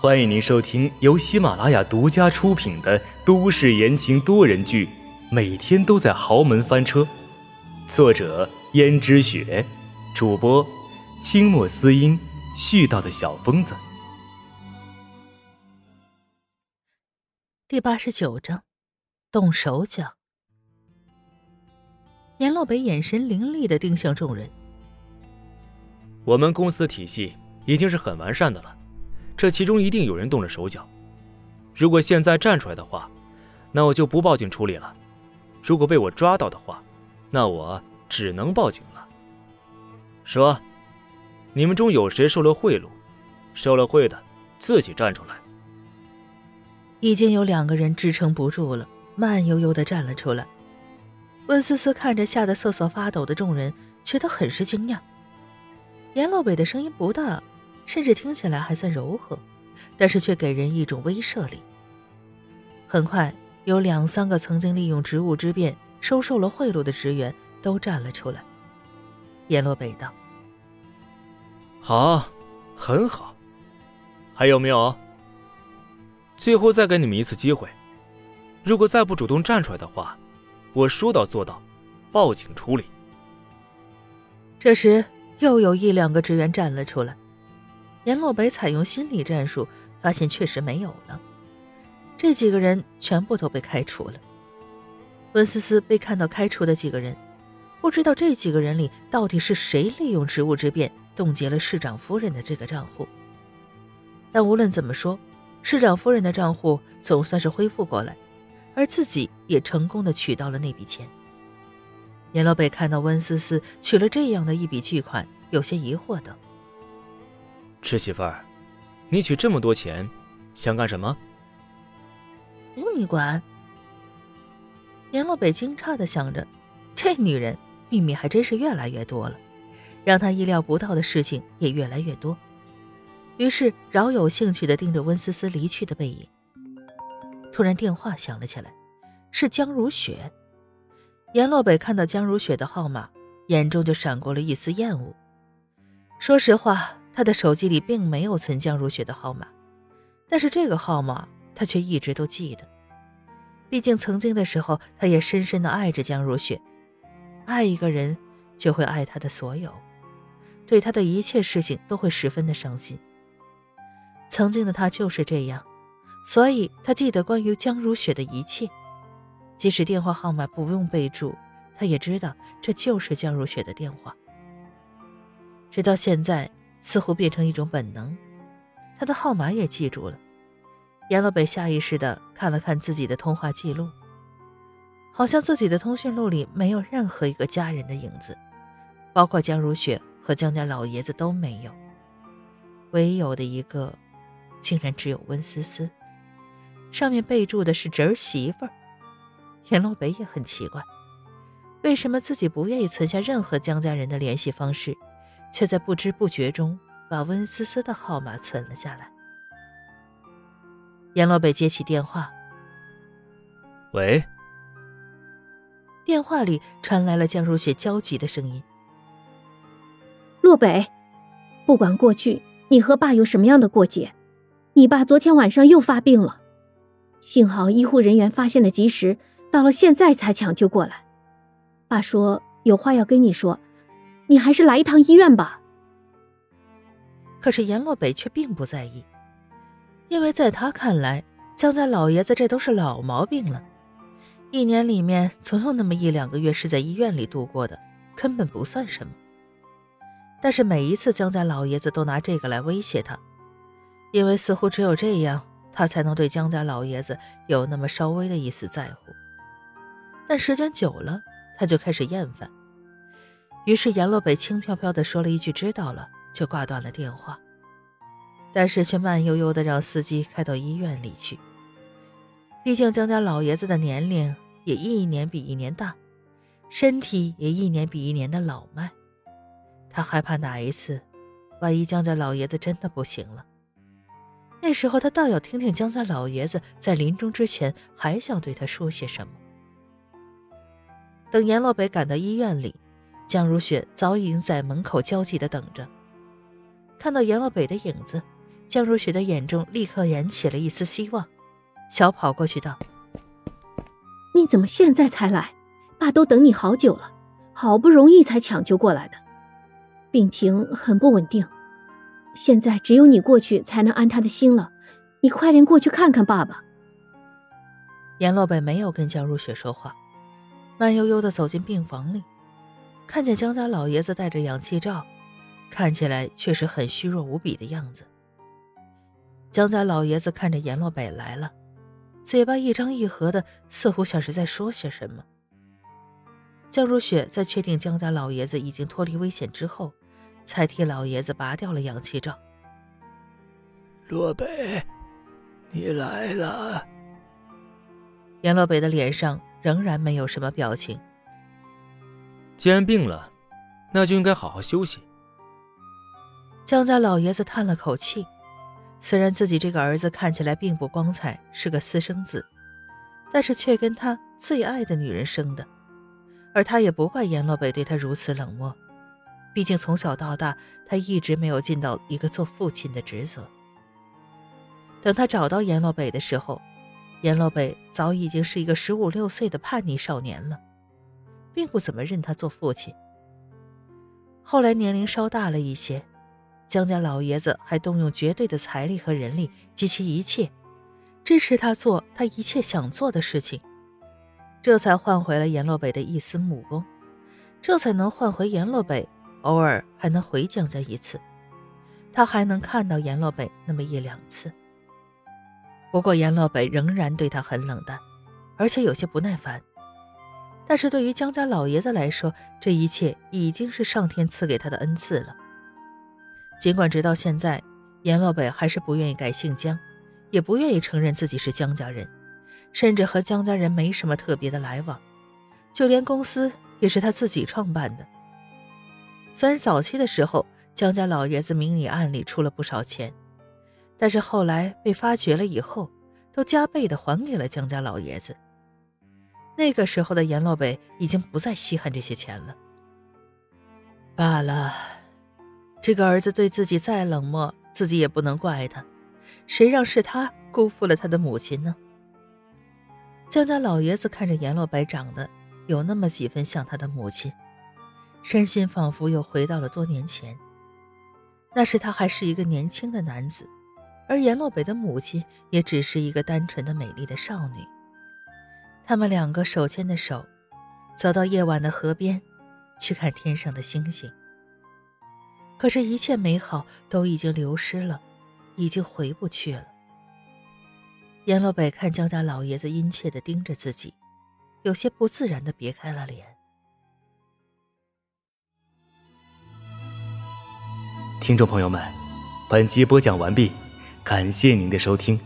欢迎您收听由喜马拉雅独家出品的都市言情多人剧《每天都在豪门翻车》，作者：胭脂雪，主播：清墨思音，絮叨的小疯子。第八十九章，动手脚。阎洛北眼神凌厉的盯向众人。我们公司体系已经是很完善的了。这其中一定有人动了手脚，如果现在站出来的话，那我就不报警处理了；如果被我抓到的话，那我只能报警了。说，你们中有谁受了贿赂？受了贿的，自己站出来。已经有两个人支撑不住了，慢悠悠的站了出来。温思思看着吓得瑟瑟发抖的众人，觉得很是惊讶。阎洛北的声音不大。甚至听起来还算柔和，但是却给人一种威慑力。很快，有两三个曾经利用职务之便收受了贿赂的职员都站了出来。阎罗北道：“好，很好。还有没有？最后再给你们一次机会，如果再不主动站出来的话，我说到做到，报警处理。”这时，又有一两个职员站了出来。阎洛北采用心理战术，发现确实没有了。这几个人全部都被开除了。温思思被看到开除的几个人，不知道这几个人里到底是谁利用职务之便冻结了市长夫人的这个账户。但无论怎么说，市长夫人的账户总算是恢复过来，而自己也成功的取到了那笔钱。阎洛北看到温思思取了这样的一笔巨款，有些疑惑道。吃媳妇儿，你取这么多钱，想干什么？不用你管。阎洛北惊诧的想着，这女人秘密还真是越来越多了，让他意料不到的事情也越来越多。于是饶有兴趣的盯着温思思离去的背影。突然电话响了起来，是江如雪。阎洛北看到江如雪的号码，眼中就闪过了一丝厌恶。说实话。他的手机里并没有存江如雪的号码，但是这个号码他却一直都记得。毕竟曾经的时候，他也深深的爱着江如雪。爱一个人，就会爱他的所有，对他的一切事情都会十分的伤心。曾经的他就是这样，所以他记得关于江如雪的一切，即使电话号码不用备注，他也知道这就是江如雪的电话。直到现在。似乎变成一种本能，他的号码也记住了。阎洛北下意识地看了看自己的通话记录，好像自己的通讯录里没有任何一个家人的影子，包括江如雪和江家老爷子都没有。唯有的一个，竟然只有温思思，上面备注的是侄儿媳妇儿。阎洛北也很奇怪，为什么自己不愿意存下任何江家人的联系方式？却在不知不觉中把温思思的号码存了下来。阎洛北接起电话，喂。电话里传来了江如雪焦急的声音：“洛北，不管过去你和爸有什么样的过节，你爸昨天晚上又发病了，幸好医护人员发现的及时，到了现在才抢救过来。爸说有话要跟你说。”你还是来一趟医院吧。可是阎洛北却并不在意，因为在他看来，江家老爷子这都是老毛病了，一年里面总有那么一两个月是在医院里度过的，根本不算什么。但是每一次江家老爷子都拿这个来威胁他，因为似乎只有这样，他才能对江家老爷子有那么稍微的一丝在乎。但时间久了，他就开始厌烦。于是阎洛北轻飘飘地说了一句“知道了”，就挂断了电话，但是却慢悠悠地让司机开到医院里去。毕竟江家老爷子的年龄也一年比一年大，身体也一年比一年的老迈，他害怕哪一次，万一江家老爷子真的不行了，那时候他倒要听听江家老爷子在临终之前还想对他说些什么。等阎洛北赶到医院里。江如雪早已经在门口焦急地等着，看到阎洛北的影子，江如雪的眼中立刻燃起了一丝希望，小跑过去道：“你怎么现在才来？爸都等你好久了，好不容易才抢救过来的，病情很不稳定，现在只有你过去才能安他的心了。你快点过去看看爸爸。”阎洛北没有跟江如雪说话，慢悠悠的走进病房里，看见江家老爷子戴着氧气罩，看起来确实很虚弱无比的样子。江家老爷子看着阎洛北来了，嘴巴一张一合的，似乎像是在说些什么。江如雪在确定江家老爷子已经脱离危险之后，才替老爷子拔掉了氧气罩。洛北，你来了。阎洛北的脸上仍然没有什么表情。既然病了，那就应该好好休息。江家老爷子叹了口气，虽然自己这个儿子看起来并不光彩，是个私生子，但是却跟他最爱的女人生的，而他也不怪阎洛北对他如此冷漠，毕竟从小到大他一直没有尽到一个做父亲的职责。等他找到阎洛北的时候。阎洛北早已经是一个十五六岁的叛逆少年了，并不怎么认他做父亲。后来年龄稍大了一些，江家老爷子还动用绝对的财力和人力及其一切，支持他做他一切想做的事情，这才换回了阎洛北的一丝母功，这才能换回阎洛北偶尔还能回江家一次，他还能看到阎洛北那么一两次。不过，阎洛北仍然对他很冷淡，而且有些不耐烦。但是对于江家老爷子来说，这一切已经是上天赐给他的恩赐了。尽管直到现在，阎洛北还是不愿意改姓江，也不愿意承认自己是江家人，甚至和江家人没什么特别的来往，就连公司也是他自己创办的。虽然早期的时候，江家老爷子明里暗里出了不少钱。但是后来被发觉了以后，都加倍的还给了江家老爷子。那个时候的阎洛北已经不再稀罕这些钱了。罢了，这个儿子对自己再冷漠，自己也不能怪他。谁让是他辜负了他的母亲呢？江家老爷子看着阎洛北长得有那么几分像他的母亲，身心仿佛又回到了多年前。那时他还是一个年轻的男子。而阎洛北的母亲也只是一个单纯的美丽的少女。他们两个手牵着手，走到夜晚的河边，去看天上的星星。可是，一切美好都已经流失了，已经回不去了。阎洛北看江家老爷子殷切地盯着自己，有些不自然地别开了脸。听众朋友们，本集播讲完毕。感谢您的收听。